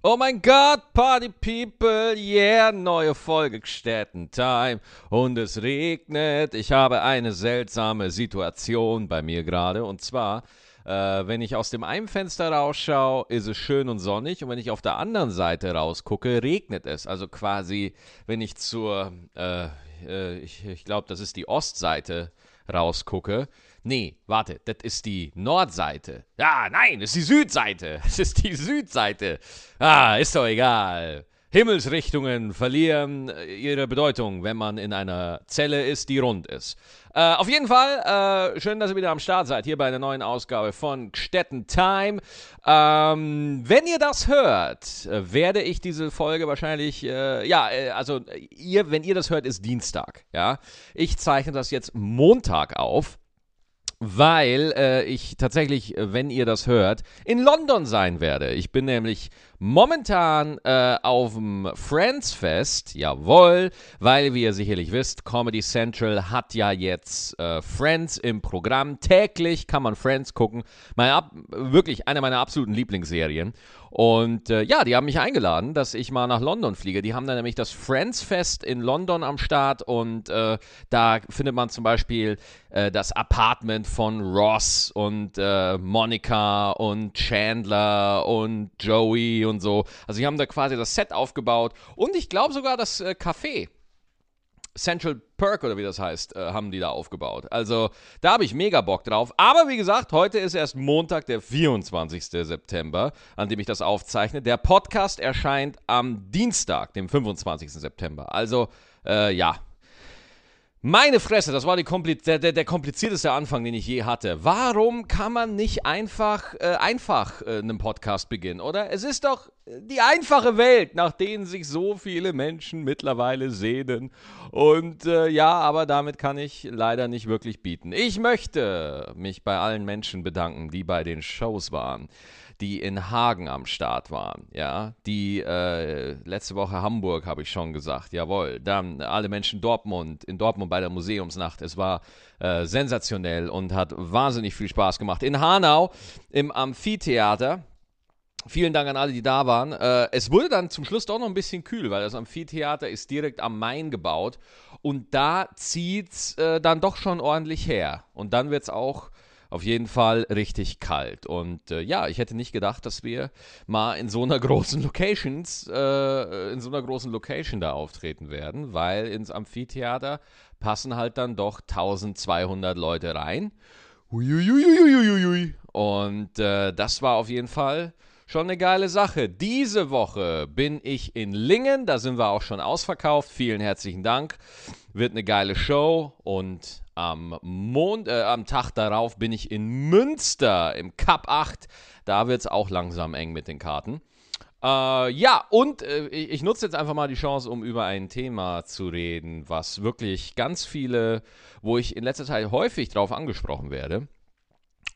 Oh mein Gott, Party People, yeah, neue Folge Gstätten Time und es regnet. Ich habe eine seltsame Situation bei mir gerade und zwar, äh, wenn ich aus dem einen Fenster rausschaue, ist es schön und sonnig und wenn ich auf der anderen Seite rausgucke, regnet es. Also quasi, wenn ich zur, äh, äh, ich, ich glaube, das ist die Ostseite rausgucke, Nee, warte, das ist die Nordseite. Ja, nein, das ist die Südseite. Das ist die Südseite. Ah, ist doch egal. Himmelsrichtungen verlieren äh, ihre Bedeutung, wenn man in einer Zelle ist, die rund ist. Äh, auf jeden Fall, äh, schön, dass ihr wieder am Start seid, hier bei einer neuen Ausgabe von Gstetten Time. Ähm, wenn ihr das hört, äh, werde ich diese Folge wahrscheinlich, äh, ja, also ihr, wenn ihr das hört, ist Dienstag, ja. Ich zeichne das jetzt Montag auf weil äh, ich tatsächlich, äh, wenn ihr das hört, in London sein werde. Ich bin nämlich momentan äh, auf dem Friends Fest, jawohl, weil wie ihr sicherlich wisst, Comedy Central hat ja jetzt äh, Friends im Programm. Täglich kann man Friends gucken. Meine, wirklich eine meiner absoluten Lieblingsserien. Und äh, ja, die haben mich eingeladen, dass ich mal nach London fliege. Die haben dann nämlich das Friends Fest in London am Start und äh, da findet man zum Beispiel äh, das Apartment von Ross und äh, Monica und Chandler und Joey und so. Also, sie haben da quasi das Set aufgebaut und ich glaube sogar das äh, Café. Central Perk oder wie das heißt, äh, haben die da aufgebaut. Also da habe ich mega Bock drauf. Aber wie gesagt, heute ist erst Montag, der 24. September, an dem ich das aufzeichne. Der Podcast erscheint am Dienstag, dem 25. September. Also äh, ja, meine Fresse, das war der, der, der, komplizierteste Anfang, den ich je hatte. Warum kann man nicht einfach, äh, einfach äh, einen Podcast beginnen, oder? Es ist doch die einfache Welt, nach denen sich so viele Menschen mittlerweile sehnen. Und äh, ja, aber damit kann ich leider nicht wirklich bieten. Ich möchte mich bei allen Menschen bedanken, die bei den Shows waren die in Hagen am Start waren, ja, die äh, letzte Woche Hamburg, habe ich schon gesagt, jawohl, dann alle Menschen Dortmund, in Dortmund bei der Museumsnacht, es war äh, sensationell und hat wahnsinnig viel Spaß gemacht. In Hanau im Amphitheater, Vielen Dank an alle, die da waren. Äh, es wurde dann zum Schluss doch noch ein bisschen kühl, weil das Amphitheater ist direkt am Main gebaut und da zieht es äh, dann doch schon ordentlich her. Und dann wird es auch auf jeden Fall richtig kalt. Und äh, ja, ich hätte nicht gedacht, dass wir mal in so einer großen Locations, äh, in so einer großen Location da auftreten werden, weil ins Amphitheater passen halt dann doch 1200 Leute rein. Uiuiuiuiuiui. Und äh, das war auf jeden Fall schon eine geile Sache. Diese Woche bin ich in Lingen, da sind wir auch schon ausverkauft. Vielen herzlichen Dank. Wird eine geile Show und am, Mond, äh, am Tag darauf bin ich in Münster im Cup 8. Da wird es auch langsam eng mit den Karten. Äh, ja, und äh, ich nutze jetzt einfach mal die Chance, um über ein Thema zu reden, was wirklich ganz viele, wo ich in letzter Zeit häufig drauf angesprochen werde.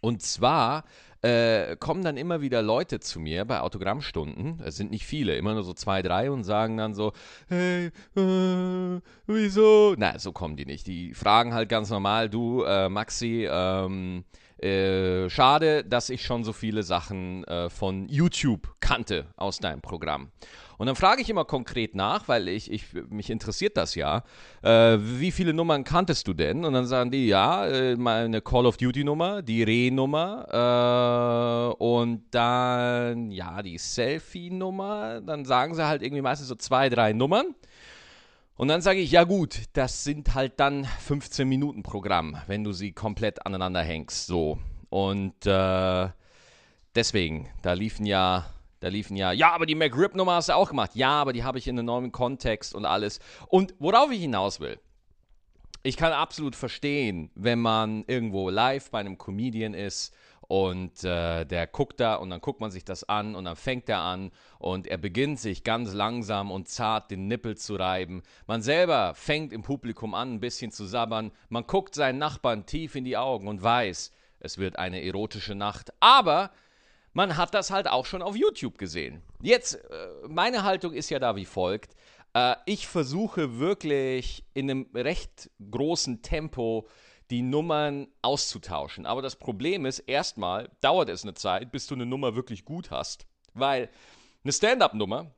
Und zwar äh, kommen dann immer wieder Leute zu mir bei Autogrammstunden, es sind nicht viele, immer nur so zwei, drei und sagen dann so, hey, äh, wieso? Na, so kommen die nicht. Die fragen halt ganz normal, du, äh, Maxi, ähm, äh, schade, dass ich schon so viele Sachen äh, von YouTube kannte aus deinem Programm. Und dann frage ich immer konkret nach, weil ich, ich mich interessiert das ja. Äh, wie viele Nummern kanntest du denn? Und dann sagen die, ja, äh, meine Call of Duty Nummer, die Re-Nummer äh, und dann, ja, die Selfie-Nummer. Dann sagen sie halt irgendwie meistens so zwei, drei Nummern. Und dann sage ich, ja gut, das sind halt dann 15 Minuten Programm, wenn du sie komplett aneinander hängst. So. Und äh, deswegen, da liefen ja da liefen ja, ja, aber die McRib-Nummer hast du auch gemacht. Ja, aber die habe ich in einem neuen Kontext und alles. Und worauf ich hinaus will, ich kann absolut verstehen, wenn man irgendwo live bei einem Comedian ist und äh, der guckt da und dann guckt man sich das an und dann fängt er an und er beginnt sich ganz langsam und zart den Nippel zu reiben. Man selber fängt im Publikum an, ein bisschen zu sabbern. Man guckt seinen Nachbarn tief in die Augen und weiß, es wird eine erotische Nacht. Aber man hat das halt auch schon auf YouTube gesehen. Jetzt, äh, meine Haltung ist ja da wie folgt. Äh, ich versuche wirklich in einem recht großen Tempo die Nummern auszutauschen. Aber das Problem ist, erstmal dauert es eine Zeit, bis du eine Nummer wirklich gut hast. Weil eine Stand-up-Nummer.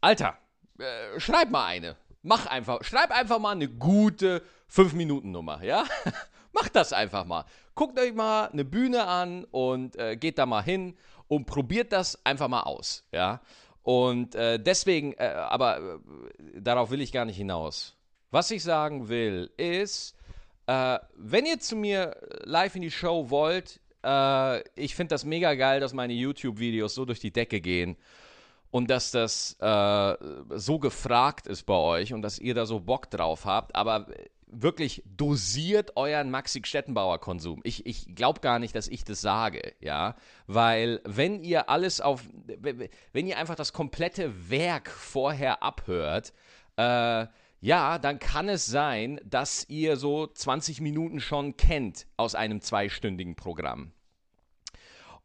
Alter, äh, schreib mal eine. Mach einfach, schreib einfach mal eine gute 5-Minuten-Nummer, ja? Mach das einfach mal. Guckt euch mal eine Bühne an und äh, geht da mal hin und probiert das einfach mal aus, ja? Und äh, deswegen, äh, aber äh, darauf will ich gar nicht hinaus. Was ich sagen will, ist, äh, wenn ihr zu mir live in die Show wollt, äh, ich finde das mega geil, dass meine YouTube-Videos so durch die Decke gehen und dass das äh, so gefragt ist bei euch und dass ihr da so Bock drauf habt. Aber wirklich dosiert euren Maxi Stettenbauer Konsum. Ich, ich glaube gar nicht, dass ich das sage, ja, weil wenn ihr alles auf, wenn ihr einfach das komplette Werk vorher abhört, äh, ja, dann kann es sein, dass ihr so 20 Minuten schon kennt aus einem zweistündigen Programm.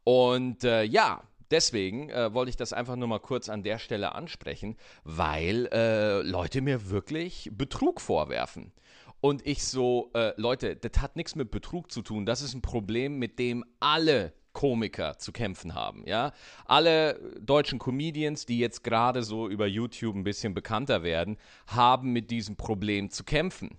Und äh, ja, deswegen äh, wollte ich das einfach nur mal kurz an der Stelle ansprechen, weil äh, Leute mir wirklich Betrug vorwerfen. Und ich so, äh, Leute, das hat nichts mit Betrug zu tun. Das ist ein Problem, mit dem alle Komiker zu kämpfen haben, ja. Alle deutschen Comedians, die jetzt gerade so über YouTube ein bisschen bekannter werden, haben mit diesem Problem zu kämpfen.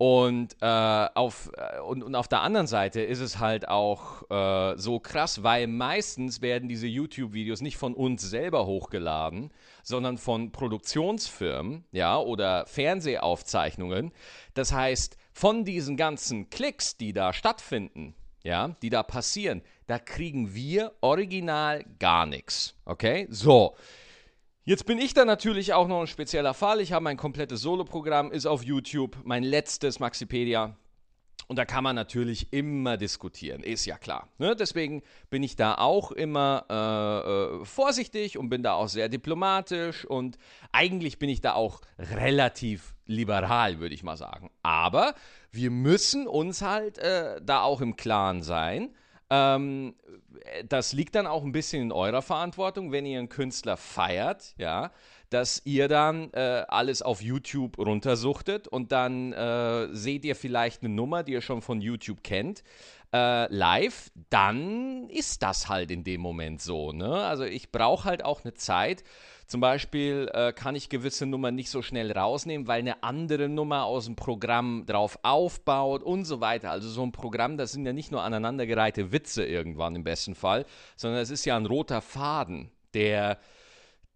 Und, äh, auf, äh, und, und auf der anderen Seite ist es halt auch äh, so krass, weil meistens werden diese YouTube-Videos nicht von uns selber hochgeladen, sondern von Produktionsfirmen, ja, oder Fernsehaufzeichnungen. Das heißt, von diesen ganzen Klicks, die da stattfinden, ja, die da passieren, da kriegen wir original gar nichts. Okay? So. Jetzt bin ich da natürlich auch noch ein spezieller Fall. Ich habe mein komplettes Solo-Programm, ist auf YouTube, mein letztes Maxipedia. Und da kann man natürlich immer diskutieren, ist ja klar. Ne? Deswegen bin ich da auch immer äh, äh, vorsichtig und bin da auch sehr diplomatisch und eigentlich bin ich da auch relativ liberal, würde ich mal sagen. Aber wir müssen uns halt äh, da auch im Klaren sein. Ähm, das liegt dann auch ein bisschen in eurer Verantwortung, wenn ihr einen Künstler feiert, ja, dass ihr dann äh, alles auf YouTube runtersuchtet und dann äh, seht ihr vielleicht eine Nummer, die ihr schon von YouTube kennt, äh, live, dann ist das halt in dem Moment so. Ne? Also ich brauche halt auch eine Zeit. Zum Beispiel äh, kann ich gewisse Nummern nicht so schnell rausnehmen, weil eine andere Nummer aus dem Programm drauf aufbaut und so weiter. Also so ein Programm, das sind ja nicht nur aneinandergereihte Witze irgendwann im besten Fall, sondern es ist ja ein roter Faden, der,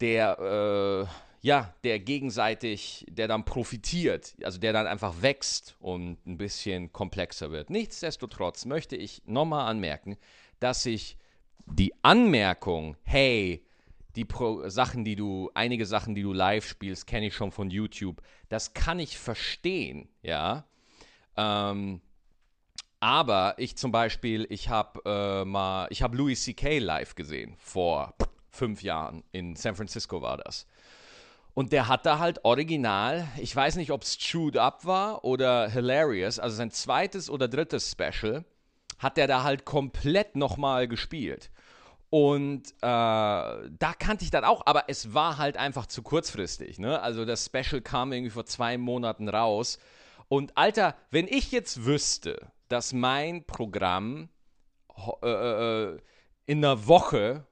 der, äh, ja, der gegenseitig, der dann profitiert, also der dann einfach wächst und ein bisschen komplexer wird. Nichtsdestotrotz möchte ich nochmal anmerken, dass ich die Anmerkung, hey, die Pro Sachen, die du, einige Sachen, die du live spielst, kenne ich schon von YouTube. Das kann ich verstehen, ja. Ähm, aber ich zum Beispiel, ich habe äh, mal, ich habe Louis C.K. live gesehen vor fünf Jahren in San Francisco war das. Und der hat da halt original, ich weiß nicht, ob es Chewed Up war oder Hilarious, also sein zweites oder drittes Special, hat der da halt komplett nochmal gespielt. Und äh, da kannte ich dann auch, aber es war halt einfach zu kurzfristig. Ne? Also das Special kam irgendwie vor zwei Monaten raus. Und Alter, wenn ich jetzt wüsste, dass mein Programm äh, äh, in einer Woche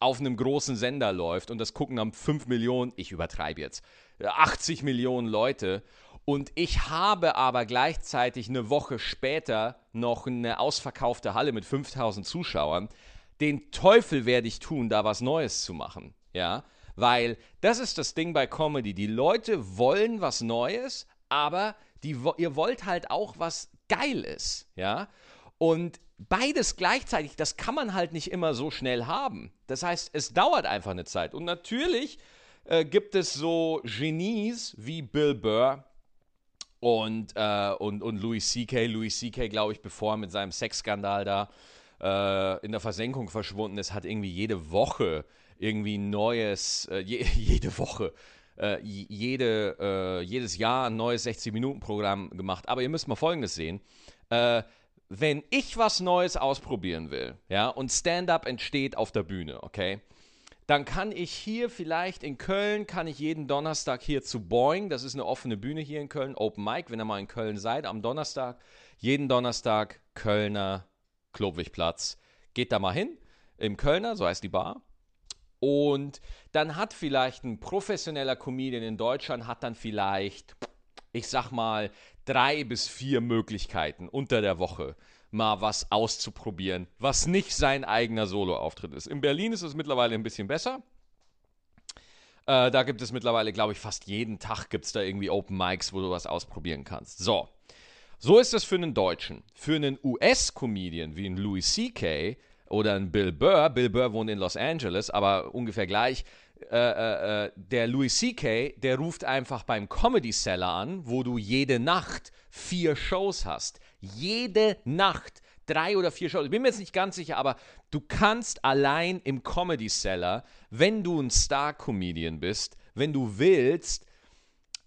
auf einem großen Sender läuft und das gucken dann 5 Millionen, ich übertreibe jetzt, 80 Millionen Leute und ich habe aber gleichzeitig eine Woche später noch eine ausverkaufte Halle mit 5000 Zuschauern, den Teufel werde ich tun, da was Neues zu machen. Ja, weil das ist das Ding bei Comedy. Die Leute wollen was Neues, aber die, ihr wollt halt auch was Geiles. Ja, und beides gleichzeitig, das kann man halt nicht immer so schnell haben. Das heißt, es dauert einfach eine Zeit. Und natürlich äh, gibt es so Genies wie Bill Burr und, äh, und, und Louis C.K. Louis C.K., glaube ich, bevor mit seinem Sexskandal da äh, in der Versenkung verschwunden ist, hat irgendwie jede Woche irgendwie neues, äh, je, jede Woche, äh, jede, äh, jedes Jahr ein neues 60-Minuten-Programm gemacht. Aber ihr müsst mal Folgendes sehen. Äh, wenn ich was Neues ausprobieren will, ja, und Stand-up entsteht auf der Bühne, okay, dann kann ich hier vielleicht in Köln, kann ich jeden Donnerstag hier zu Boing, das ist eine offene Bühne hier in Köln, Open Mic, wenn ihr mal in Köln seid, am Donnerstag, jeden Donnerstag Kölner Klobwigplatz. Geht da mal hin, im Kölner, so heißt die Bar. Und dann hat vielleicht ein professioneller Comedian in Deutschland, hat dann vielleicht, ich sag mal, drei bis vier Möglichkeiten unter der Woche mal was auszuprobieren, was nicht sein eigener Soloauftritt ist. In Berlin ist es mittlerweile ein bisschen besser. Äh, da gibt es mittlerweile, glaube ich, fast jeden Tag gibt es da irgendwie Open Mics, wo du was ausprobieren kannst. So. So ist es für einen Deutschen. Für einen US-Comedian wie ein Louis C.K. oder ein Bill Burr, Bill Burr wohnt in Los Angeles, aber ungefähr gleich, äh, äh, äh der Louis C.K., der ruft einfach beim Comedy Seller an, wo du jede Nacht vier Shows hast. Jede Nacht drei oder vier Shows. Ich bin mir jetzt nicht ganz sicher, aber du kannst allein im Comedy Seller, wenn du ein Star-Comedian bist, wenn du willst,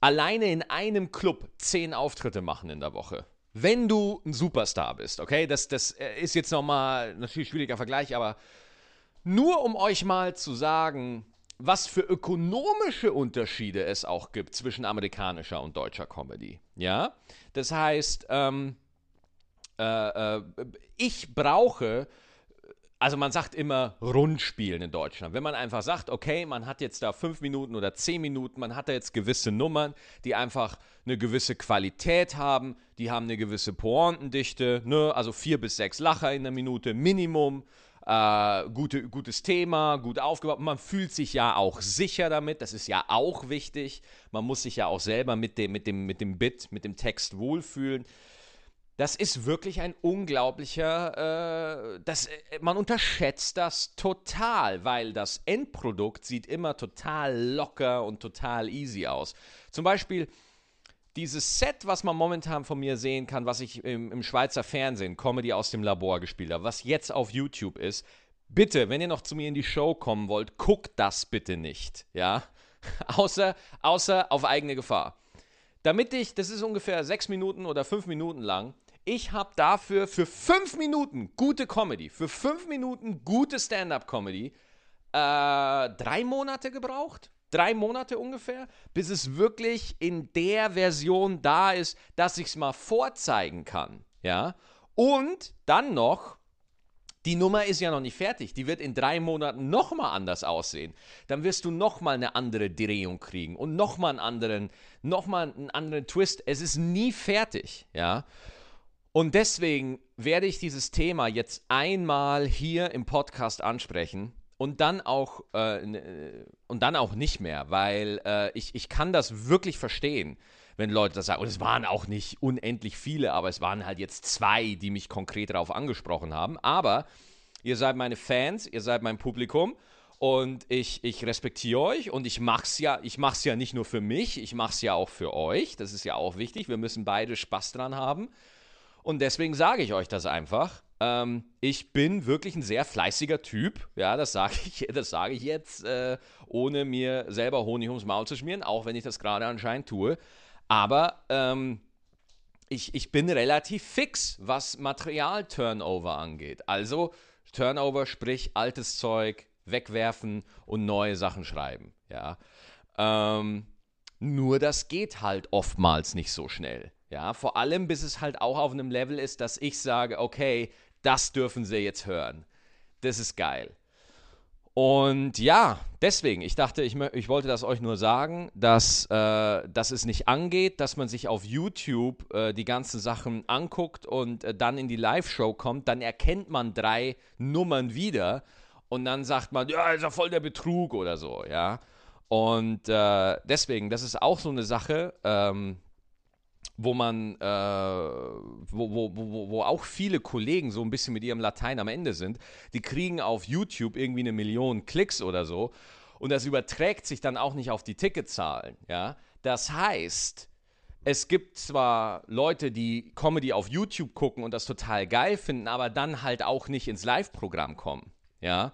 alleine in einem Club zehn Auftritte machen in der Woche. Wenn du ein Superstar bist, okay? Das, das äh, ist jetzt nochmal natürlich schwieriger Vergleich, aber nur um euch mal zu sagen, was für ökonomische Unterschiede es auch gibt zwischen amerikanischer und deutscher Comedy. Ja, das heißt, ähm, äh, äh, ich brauche also man sagt immer Rundspielen in Deutschland. Wenn man einfach sagt, okay, man hat jetzt da fünf Minuten oder zehn Minuten, man hat da jetzt gewisse Nummern, die einfach eine gewisse Qualität haben, die haben eine gewisse Pointendichte, ne? also vier bis sechs Lacher in der Minute Minimum. Äh, gute, gutes Thema, gut aufgebaut. Man fühlt sich ja auch sicher damit, das ist ja auch wichtig. Man muss sich ja auch selber mit dem, mit dem, mit dem Bit, mit dem Text wohlfühlen. Das ist wirklich ein unglaublicher, äh, das, äh, man unterschätzt das total, weil das Endprodukt sieht immer total locker und total easy aus. Zum Beispiel dieses Set, was man momentan von mir sehen kann, was ich im, im Schweizer Fernsehen, Comedy aus dem Labor gespielt habe, was jetzt auf YouTube ist, bitte, wenn ihr noch zu mir in die Show kommen wollt, guckt das bitte nicht, ja? außer, außer auf eigene Gefahr. Damit ich, das ist ungefähr sechs Minuten oder fünf Minuten lang, ich habe dafür für fünf Minuten gute Comedy, für fünf Minuten gute Stand-up-Comedy, äh, drei Monate gebraucht. Drei Monate ungefähr, bis es wirklich in der Version da ist, dass ich es mal vorzeigen kann. Ja. Und dann noch, die Nummer ist ja noch nicht fertig. Die wird in drei Monaten nochmal anders aussehen. Dann wirst du nochmal eine andere Drehung kriegen und nochmal einen anderen, nochmal einen anderen Twist. Es ist nie fertig, ja. Und deswegen werde ich dieses Thema jetzt einmal hier im Podcast ansprechen und dann auch äh, und dann auch nicht mehr, weil äh, ich, ich kann das wirklich verstehen, wenn Leute das sagen. Und es waren auch nicht unendlich viele, aber es waren halt jetzt zwei, die mich konkret darauf angesprochen haben. Aber ihr seid meine Fans, ihr seid mein Publikum und ich, ich respektiere euch und ich mach's ja, ich mach's ja nicht nur für mich, ich mach's ja auch für euch. Das ist ja auch wichtig. Wir müssen beide Spaß dran haben. Und deswegen sage ich euch das einfach. Ähm, ich bin wirklich ein sehr fleißiger Typ. Ja, das sage ich, das ich jetzt, äh, ohne mir selber Honig ums Maul zu schmieren, auch wenn ich das gerade anscheinend tue. Aber ähm, ich, ich bin relativ fix, was Material-Turnover angeht. Also Turnover, sprich altes Zeug wegwerfen und neue Sachen schreiben. Ja. Ähm, nur das geht halt oftmals nicht so schnell. Ja, vor allem, bis es halt auch auf einem Level ist, dass ich sage, okay, das dürfen sie jetzt hören. Das ist geil. Und ja, deswegen, ich dachte, ich, ich wollte das euch nur sagen, dass, äh, dass es nicht angeht, dass man sich auf YouTube äh, die ganzen Sachen anguckt und äh, dann in die Live-Show kommt, dann erkennt man drei Nummern wieder und dann sagt man, ja, ist ja voll der Betrug oder so, ja. Und äh, deswegen, das ist auch so eine Sache, ähm, wo man, äh, wo, wo, wo, wo auch viele Kollegen so ein bisschen mit ihrem Latein am Ende sind, die kriegen auf YouTube irgendwie eine Million Klicks oder so und das überträgt sich dann auch nicht auf die Ticketzahlen, ja. Das heißt, es gibt zwar Leute, die Comedy auf YouTube gucken und das total geil finden, aber dann halt auch nicht ins Live-Programm kommen, ja.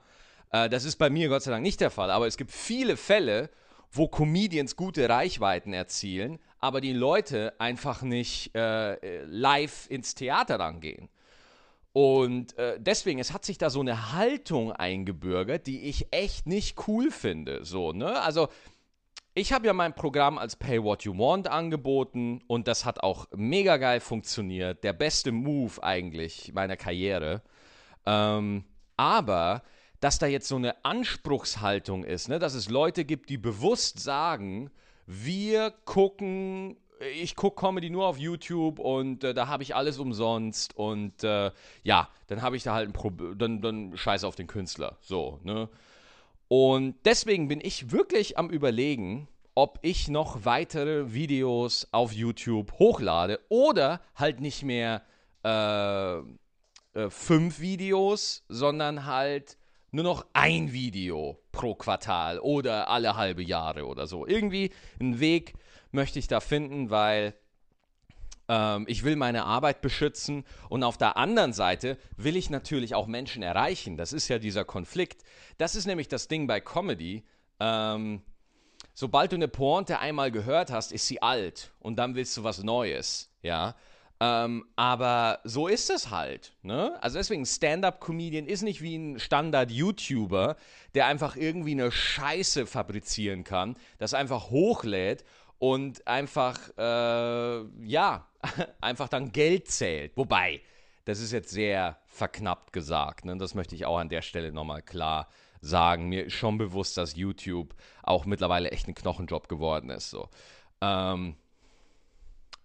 Äh, das ist bei mir Gott sei Dank nicht der Fall, aber es gibt viele Fälle, wo Comedians gute Reichweiten erzielen, aber die Leute einfach nicht äh, live ins Theater dann gehen. Und äh, deswegen, es hat sich da so eine Haltung eingebürgert, die ich echt nicht cool finde. So, ne? Also, ich habe ja mein Programm als Pay What You Want angeboten und das hat auch mega geil funktioniert. Der beste Move eigentlich meiner Karriere. Ähm, aber dass da jetzt so eine Anspruchshaltung ist, ne? dass es Leute gibt, die bewusst sagen, wir gucken, ich gucke Comedy nur auf YouTube und äh, da habe ich alles umsonst und äh, ja, dann habe ich da halt ein Problem, dann, dann scheiße auf den Künstler, so, ne? Und deswegen bin ich wirklich am überlegen, ob ich noch weitere Videos auf YouTube hochlade oder halt nicht mehr äh, äh, fünf Videos, sondern halt nur noch ein Video pro Quartal oder alle halbe Jahre oder so. Irgendwie einen Weg möchte ich da finden, weil ähm, ich will meine Arbeit beschützen und auf der anderen Seite will ich natürlich auch Menschen erreichen. Das ist ja dieser Konflikt. Das ist nämlich das Ding bei Comedy. Ähm, sobald du eine Pointe einmal gehört hast, ist sie alt und dann willst du was Neues. Ja. Ähm, aber so ist es halt. Ne? Also deswegen, Stand-up-Comedian ist nicht wie ein Standard-YouTuber, der einfach irgendwie eine Scheiße fabrizieren kann, das einfach hochlädt und einfach, äh, ja, einfach dann Geld zählt. Wobei, das ist jetzt sehr verknappt gesagt. Ne? Das möchte ich auch an der Stelle nochmal klar sagen. Mir ist schon bewusst, dass YouTube auch mittlerweile echt ein Knochenjob geworden ist. So. Ähm,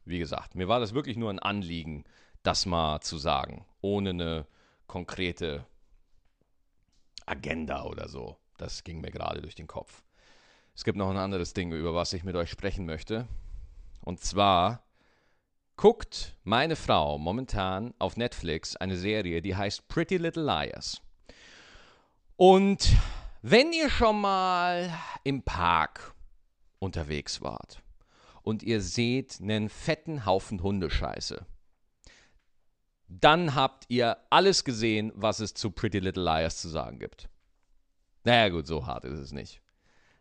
wie gesagt, mir war das wirklich nur ein Anliegen, das mal zu sagen, ohne eine konkrete Agenda oder so. Das ging mir gerade durch den Kopf. Es gibt noch ein anderes Ding, über was ich mit euch sprechen möchte. Und zwar guckt meine Frau momentan auf Netflix eine Serie, die heißt Pretty Little Liars. Und wenn ihr schon mal im Park unterwegs wart und ihr seht einen fetten Haufen Hundescheiße. Dann habt ihr alles gesehen, was es zu Pretty Little Liars zu sagen gibt. Naja gut, so hart ist es nicht.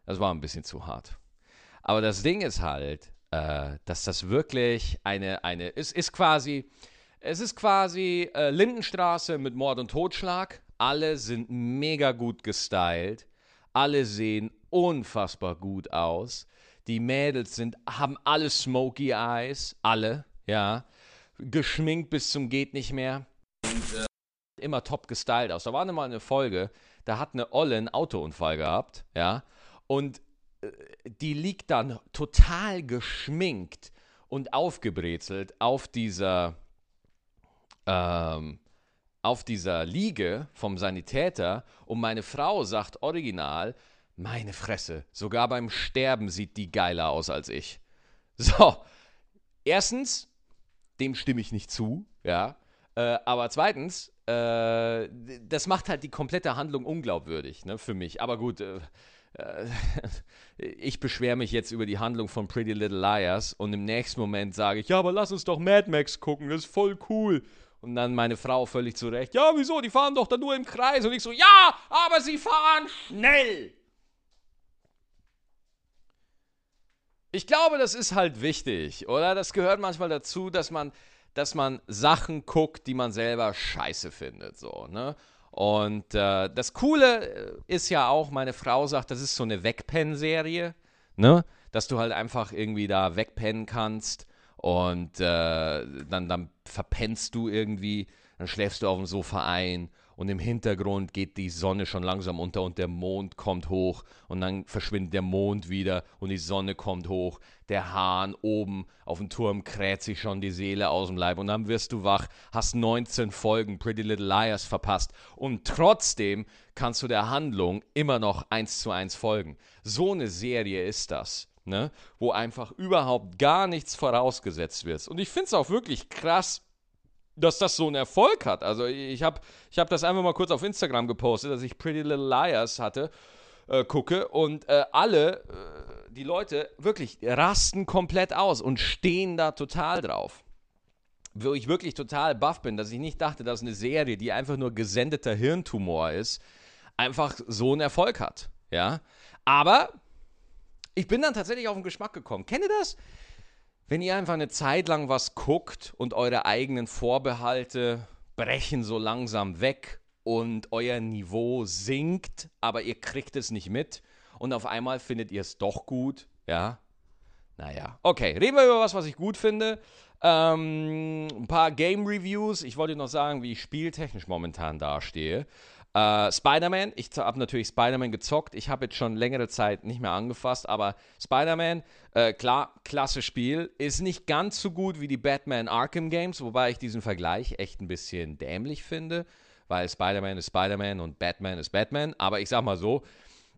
Das war ein bisschen zu hart. Aber das Ding ist halt, äh, dass das wirklich eine, eine, es ist quasi, es ist quasi äh, Lindenstraße mit Mord und Totschlag. Alle sind mega gut gestylt. Alle sehen unfassbar gut aus. Die Mädels sind, haben alle Smoky Eyes, alle, ja. Geschminkt bis zum geht nicht mehr. Und äh, immer top gestylt aus. Da war mal eine Folge, da hat eine Olle einen Autounfall gehabt, ja. Und äh, die liegt dann total geschminkt und aufgebrezelt auf dieser, ähm, auf dieser Liege vom Sanitäter und meine Frau sagt original, meine Fresse, sogar beim Sterben sieht die geiler aus als ich. So, erstens, dem stimme ich nicht zu, ja. Äh, aber zweitens, äh, das macht halt die komplette Handlung unglaubwürdig, ne, für mich. Aber gut, äh, äh ich beschwere mich jetzt über die Handlung von Pretty Little Liars und im nächsten Moment sage ich, ja, aber lass uns doch Mad Max gucken, das ist voll cool. Und dann meine Frau völlig zurecht, ja, wieso, die fahren doch da nur im Kreis. Und ich so, ja, aber sie fahren schnell. Ich glaube, das ist halt wichtig, oder? Das gehört manchmal dazu, dass man, dass man Sachen guckt, die man selber scheiße findet, so, ne? Und äh, das Coole äh, ist ja auch, meine Frau sagt, das ist so eine Wegpennen-Serie, ne? Dass du halt einfach irgendwie da wegpennen kannst und äh, dann, dann verpennst du irgendwie, dann schläfst du auf dem Sofa ein und im Hintergrund geht die Sonne schon langsam unter und der Mond kommt hoch und dann verschwindet der Mond wieder und die Sonne kommt hoch. Der Hahn oben auf dem Turm kräht sich schon die Seele aus dem Leib und dann wirst du wach, hast 19 Folgen Pretty Little Liars verpasst und trotzdem kannst du der Handlung immer noch eins zu eins folgen. So eine Serie ist das. Ne? Wo einfach überhaupt gar nichts vorausgesetzt wird. Und ich finde es auch wirklich krass, dass das so einen Erfolg hat. Also ich habe ich hab das einfach mal kurz auf Instagram gepostet, dass ich Pretty Little Liars hatte, äh, gucke und äh, alle, äh, die Leute wirklich rasten komplett aus und stehen da total drauf. Wo ich wirklich total baff bin, dass ich nicht dachte, dass eine Serie, die einfach nur gesendeter Hirntumor ist, einfach so einen Erfolg hat. Ja, aber ich bin dann tatsächlich auf den Geschmack gekommen. Kennt ihr das? Wenn ihr einfach eine Zeit lang was guckt und eure eigenen Vorbehalte brechen so langsam weg und euer Niveau sinkt, aber ihr kriegt es nicht mit und auf einmal findet ihr es doch gut, ja? Naja, okay, reden wir über was, was ich gut finde. Ähm, ein paar Game Reviews. Ich wollte noch sagen, wie ich spieltechnisch momentan dastehe. Äh, Spider-Man, ich habe natürlich Spider-Man gezockt. Ich habe jetzt schon längere Zeit nicht mehr angefasst, aber Spider-Man, äh, klar, klasse Spiel. Ist nicht ganz so gut wie die Batman Arkham Games, wobei ich diesen Vergleich echt ein bisschen dämlich finde, weil Spider-Man ist Spider-Man und Batman ist Batman. Aber ich sag mal so,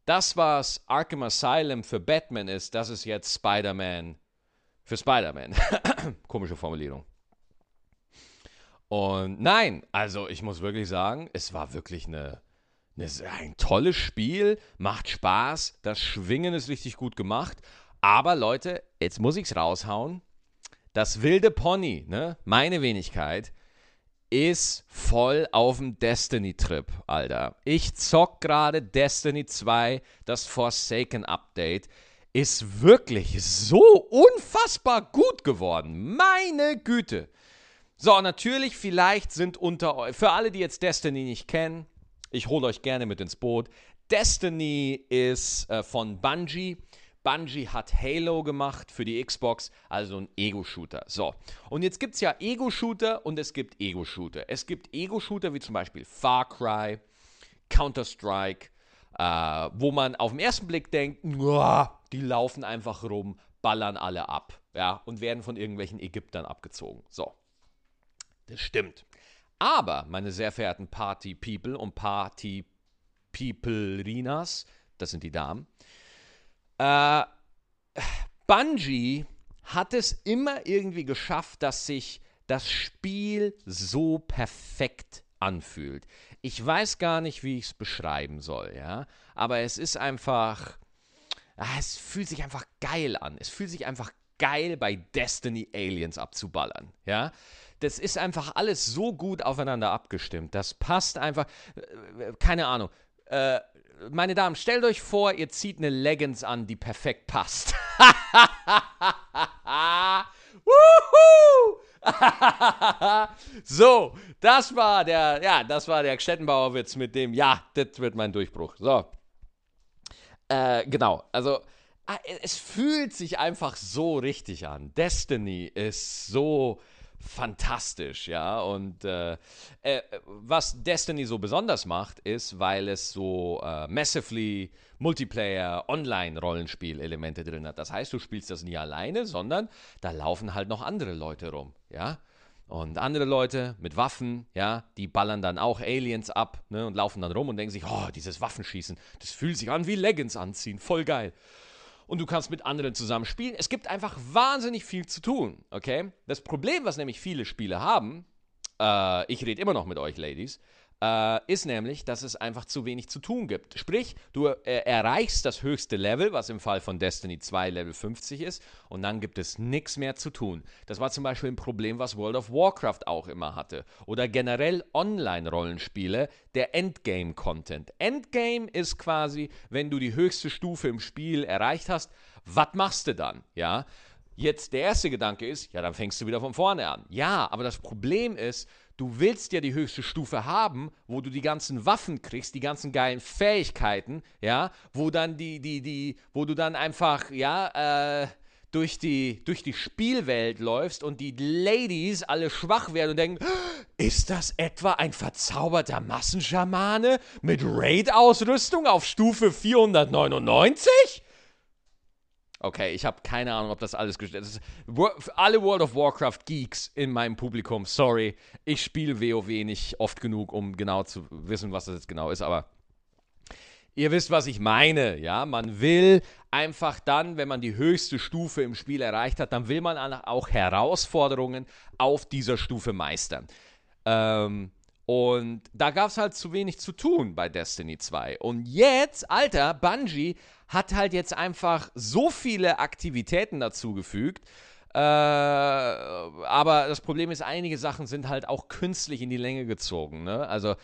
das, was Arkham Asylum für Batman ist, das ist jetzt Spider-Man für Spider-Man. Komische Formulierung. Und nein, also ich muss wirklich sagen, es war wirklich eine, eine, ein tolles Spiel, macht Spaß, das Schwingen ist richtig gut gemacht. Aber Leute, jetzt muss ich es raushauen. Das wilde Pony, ne, meine Wenigkeit, ist voll auf dem Destiny-Trip, Alter. Ich zock gerade Destiny 2, das Forsaken Update. Ist wirklich so unfassbar gut geworden. Meine Güte. So, natürlich, vielleicht sind unter euch, für alle, die jetzt Destiny nicht kennen, ich hole euch gerne mit ins Boot. Destiny ist äh, von Bungie. Bungie hat Halo gemacht für die Xbox, also ein Ego-Shooter. So, und jetzt gibt es ja Ego-Shooter und es gibt Ego-Shooter. Es gibt Ego-Shooter wie zum Beispiel Far Cry, Counter-Strike, äh, wo man auf den ersten Blick denkt, die laufen einfach rum, ballern alle ab, ja, und werden von irgendwelchen Ägyptern abgezogen. So, das stimmt. Aber, meine sehr verehrten Party-People und Party-People-Rinas, das sind die Damen, äh, Bungie hat es immer irgendwie geschafft, dass sich das Spiel so perfekt anfühlt. Ich weiß gar nicht, wie ich es beschreiben soll, ja, aber es ist einfach, ah, es fühlt sich einfach geil an. Es fühlt sich einfach geil bei Destiny Aliens abzuballern, ja das ist einfach alles so gut aufeinander abgestimmt. Das passt einfach. Äh, keine Ahnung. Äh, meine Damen, stellt euch vor, ihr zieht eine Leggings an, die perfekt passt. so, das war der, ja, das war der Stettenbauer-Witz mit dem, ja, das wird mein Durchbruch. So. Äh, genau, also ah, es fühlt sich einfach so richtig an. Destiny ist so fantastisch, ja. Und äh, äh, was Destiny so besonders macht, ist, weil es so äh, massively Multiplayer, Online-Rollenspiel-Elemente drin hat. Das heißt, du spielst das nie alleine, sondern da laufen halt noch andere Leute rum, ja. Und andere Leute mit Waffen, ja, die ballern dann auch Aliens ab ne, und laufen dann rum und denken sich, oh, dieses Waffenschießen, das fühlt sich an wie Leggings anziehen, voll geil und du kannst mit anderen zusammen spielen. Es gibt einfach wahnsinnig viel zu tun, okay? Das Problem, was nämlich viele Spiele haben, äh, ich rede immer noch mit euch, Ladies, äh, ist nämlich, dass es einfach zu wenig zu tun gibt. Sprich, du äh, erreichst das höchste Level, was im Fall von Destiny 2 Level 50 ist, und dann gibt es nichts mehr zu tun. Das war zum Beispiel ein Problem, was World of Warcraft auch immer hatte. Oder generell Online-Rollenspiele, der Endgame-Content. Endgame ist quasi, wenn du die höchste Stufe im Spiel erreicht hast, was machst du dann? Ja. Jetzt der erste Gedanke ist, ja, dann fängst du wieder von vorne an. Ja, aber das Problem ist, du willst ja die höchste Stufe haben, wo du die ganzen Waffen kriegst, die ganzen geilen Fähigkeiten, ja, wo dann die, die, die, wo du dann einfach, ja, äh, durch die, durch die Spielwelt läufst und die Ladies alle schwach werden und denken, ist das etwa ein verzauberter Massenschamane mit Raid-Ausrüstung auf Stufe 499? Okay, ich habe keine Ahnung, ob das alles gestellt ist. Alle World of Warcraft Geeks in meinem Publikum, sorry, ich spiele WoW nicht oft genug, um genau zu wissen, was das jetzt genau ist, aber ihr wisst, was ich meine, ja? Man will einfach dann, wenn man die höchste Stufe im Spiel erreicht hat, dann will man auch Herausforderungen auf dieser Stufe meistern. Ähm, und da gab es halt zu wenig zu tun bei Destiny 2. Und jetzt, Alter, Bungie hat halt jetzt einfach so viele Aktivitäten dazugefügt. Äh, aber das Problem ist, einige Sachen sind halt auch künstlich in die Länge gezogen. Ne? Also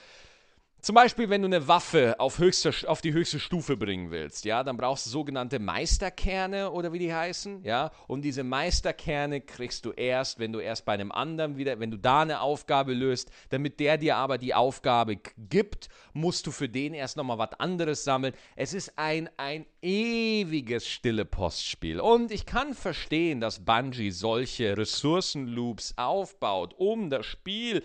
zum Beispiel, wenn du eine Waffe auf, höchster, auf die höchste Stufe bringen willst, ja, dann brauchst du sogenannte Meisterkerne oder wie die heißen, ja. Und diese Meisterkerne kriegst du erst, wenn du erst bei einem anderen wieder, wenn du da eine Aufgabe löst, damit der dir aber die Aufgabe gibt, musst du für den erst nochmal was anderes sammeln. Es ist ein, ein ewiges stille Postspiel. Und ich kann verstehen, dass Bungie solche Ressourcenloops aufbaut, um das Spiel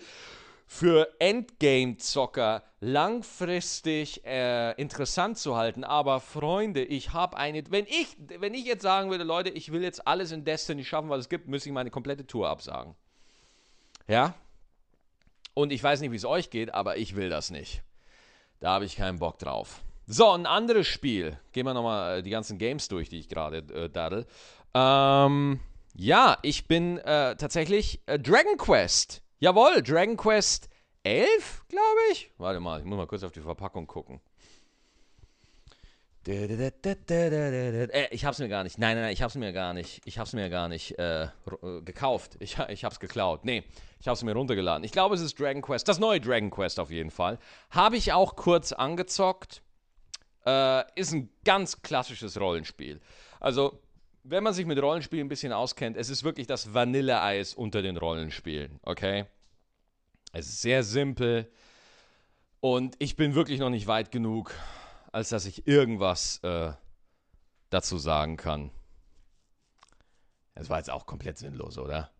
für Endgame-Zocker langfristig äh, interessant zu halten. Aber Freunde, ich habe eine. Wenn ich, wenn ich jetzt sagen würde, Leute, ich will jetzt alles in Destiny schaffen, was es gibt, müsste ich meine komplette Tour absagen. Ja? Und ich weiß nicht, wie es euch geht, aber ich will das nicht. Da habe ich keinen Bock drauf. So, ein anderes Spiel. Gehen wir nochmal äh, die ganzen Games durch, die ich gerade äh, daddel. Ähm, ja, ich bin äh, tatsächlich äh, Dragon Quest Jawohl, Dragon Quest 11, glaube ich. Warte mal, ich muss mal kurz auf die Verpackung gucken. Ich hab's mir gar nicht. Nein, nein, nein, ich hab's mir gar nicht. Ich hab's mir gar nicht äh, äh, gekauft. Ich, ich hab's geklaut. Nee, ich hab's mir runtergeladen. Ich glaube, es ist Dragon Quest. Das neue Dragon Quest auf jeden Fall. Habe ich auch kurz angezockt. Äh, ist ein ganz klassisches Rollenspiel. Also, wenn man sich mit Rollenspielen ein bisschen auskennt, es ist wirklich das Vanilleeis unter den Rollenspielen, okay? Es ist sehr simpel und ich bin wirklich noch nicht weit genug, als dass ich irgendwas äh, dazu sagen kann. Das war jetzt auch komplett sinnlos, oder?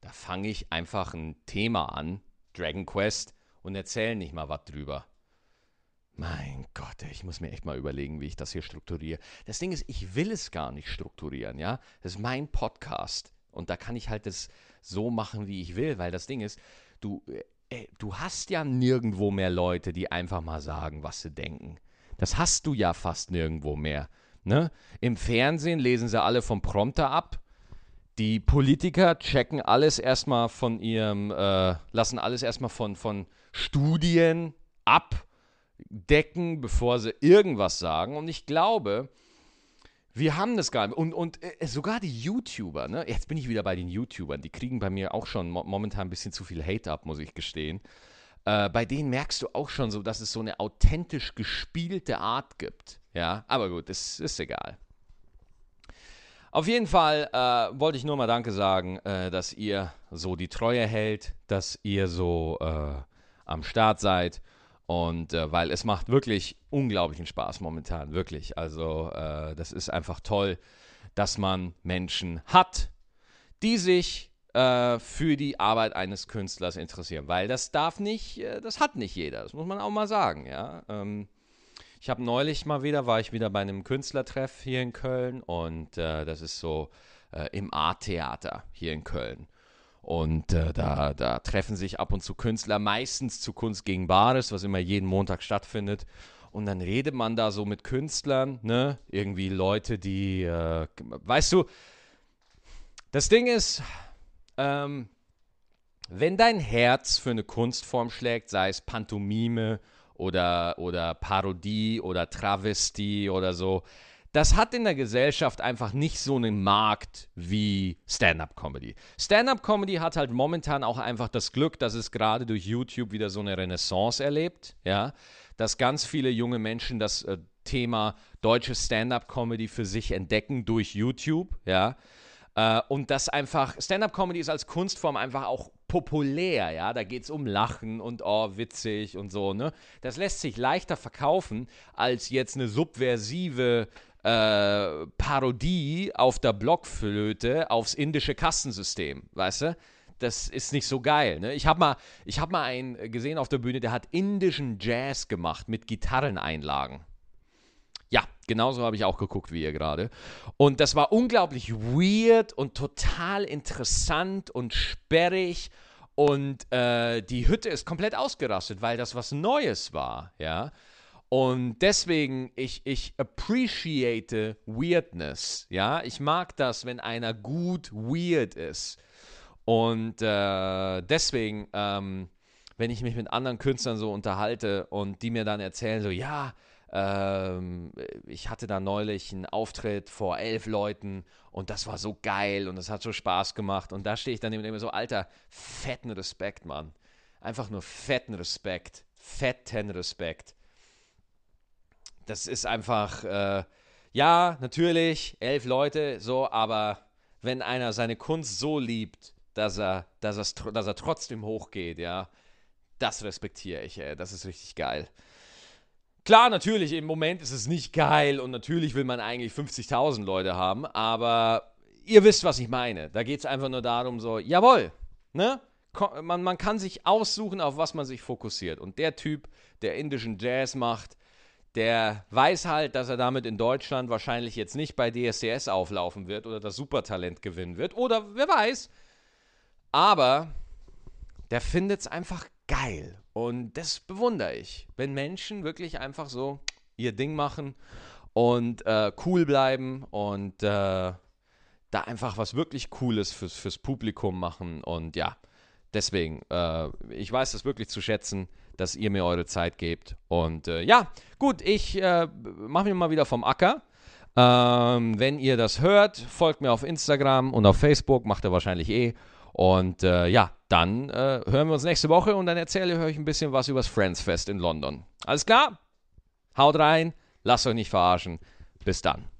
Da fange ich einfach ein Thema an, Dragon Quest, und erzähle nicht mal was drüber. Mein Gott, ich muss mir echt mal überlegen, wie ich das hier strukturiere. Das Ding ist, ich will es gar nicht strukturieren, ja. Das ist mein Podcast und da kann ich halt das so machen, wie ich will, weil das Ding ist, du, äh, du hast ja nirgendwo mehr Leute, die einfach mal sagen, was sie denken. Das hast du ja fast nirgendwo mehr. Ne? Im Fernsehen lesen sie alle vom Prompter ab. Die Politiker checken alles erstmal von ihrem, äh, lassen alles erstmal von, von Studien ab decken, bevor sie irgendwas sagen. Und ich glaube, wir haben das gar nicht. Und, und äh, sogar die YouTuber, ne? Jetzt bin ich wieder bei den YouTubern, die kriegen bei mir auch schon mo momentan ein bisschen zu viel Hate ab, muss ich gestehen. Äh, bei denen merkst du auch schon so, dass es so eine authentisch gespielte Art gibt. Ja, aber gut, das ist egal. Auf jeden Fall äh, wollte ich nur mal Danke sagen, äh, dass ihr so die Treue hält, dass ihr so äh, am Start seid. Und äh, weil es macht wirklich unglaublichen Spaß momentan, wirklich. Also äh, das ist einfach toll, dass man Menschen hat, die sich äh, für die Arbeit eines Künstlers interessieren. Weil das darf nicht, äh, das hat nicht jeder, das muss man auch mal sagen, ja. Ähm, ich habe neulich mal wieder, war ich wieder bei einem Künstlertreff hier in Köln und äh, das ist so im Art-Theater hier in Köln. Und äh, da, da treffen sich ab und zu Künstler, meistens zu Kunst gegen Bares, was immer jeden Montag stattfindet. Und dann redet man da so mit Künstlern, ne? Irgendwie Leute, die, äh, weißt du, das Ding ist, ähm, wenn dein Herz für eine Kunstform schlägt, sei es Pantomime oder, oder Parodie oder Travestie oder so, das hat in der Gesellschaft einfach nicht so einen Markt wie Stand-up-Comedy. Stand-up-Comedy hat halt momentan auch einfach das Glück, dass es gerade durch YouTube wieder so eine Renaissance erlebt, ja, dass ganz viele junge Menschen das äh, Thema deutsche Stand-up-Comedy für sich entdecken durch YouTube, ja. Äh, und das einfach, Stand-up-Comedy ist als Kunstform einfach auch populär, ja. Da geht es um Lachen und oh, witzig und so, ne. Das lässt sich leichter verkaufen als jetzt eine subversive äh, Parodie auf der Blockflöte aufs indische Kastensystem, weißt du? Das ist nicht so geil. Ne? Ich habe mal, hab mal einen gesehen auf der Bühne, der hat indischen Jazz gemacht mit Gitarreneinlagen. Ja, genauso habe ich auch geguckt wie ihr gerade. Und das war unglaublich weird und total interessant und sperrig. Und äh, die Hütte ist komplett ausgerastet, weil das was Neues war, ja. Und deswegen, ich, ich appreciate Weirdness. Ja, ich mag das, wenn einer gut weird ist. Und äh, deswegen, ähm, wenn ich mich mit anderen Künstlern so unterhalte und die mir dann erzählen, so, ja, ähm, ich hatte da neulich einen Auftritt vor elf Leuten und das war so geil und das hat so Spaß gemacht. Und da stehe ich dann immer so, Alter, fetten Respekt, Mann. Einfach nur fetten Respekt. Fetten Respekt das ist einfach, äh, ja, natürlich, elf Leute, so, aber wenn einer seine Kunst so liebt, dass er, dass er, dass er trotzdem hochgeht, ja, das respektiere ich, ey. Das ist richtig geil. Klar, natürlich, im Moment ist es nicht geil und natürlich will man eigentlich 50.000 Leute haben, aber ihr wisst, was ich meine. Da geht es einfach nur darum, so, jawohl, ne? man, man kann sich aussuchen, auf was man sich fokussiert. Und der Typ, der indischen Jazz macht, der weiß halt, dass er damit in Deutschland wahrscheinlich jetzt nicht bei DSDS auflaufen wird oder das Supertalent gewinnen wird. Oder wer weiß. Aber der findet es einfach geil. Und das bewundere ich. Wenn Menschen wirklich einfach so ihr Ding machen und äh, cool bleiben und äh, da einfach was wirklich Cooles fürs, fürs Publikum machen. Und ja, deswegen, äh, ich weiß das wirklich zu schätzen, dass ihr mir eure Zeit gebt. Und äh, ja, gut, ich äh, mache mich mal wieder vom Acker. Ähm, wenn ihr das hört, folgt mir auf Instagram und auf Facebook, macht ihr wahrscheinlich eh. Und äh, ja, dann äh, hören wir uns nächste Woche und dann erzähle ich euch ein bisschen was über das Friends Fest in London. Alles klar? Haut rein, lasst euch nicht verarschen. Bis dann.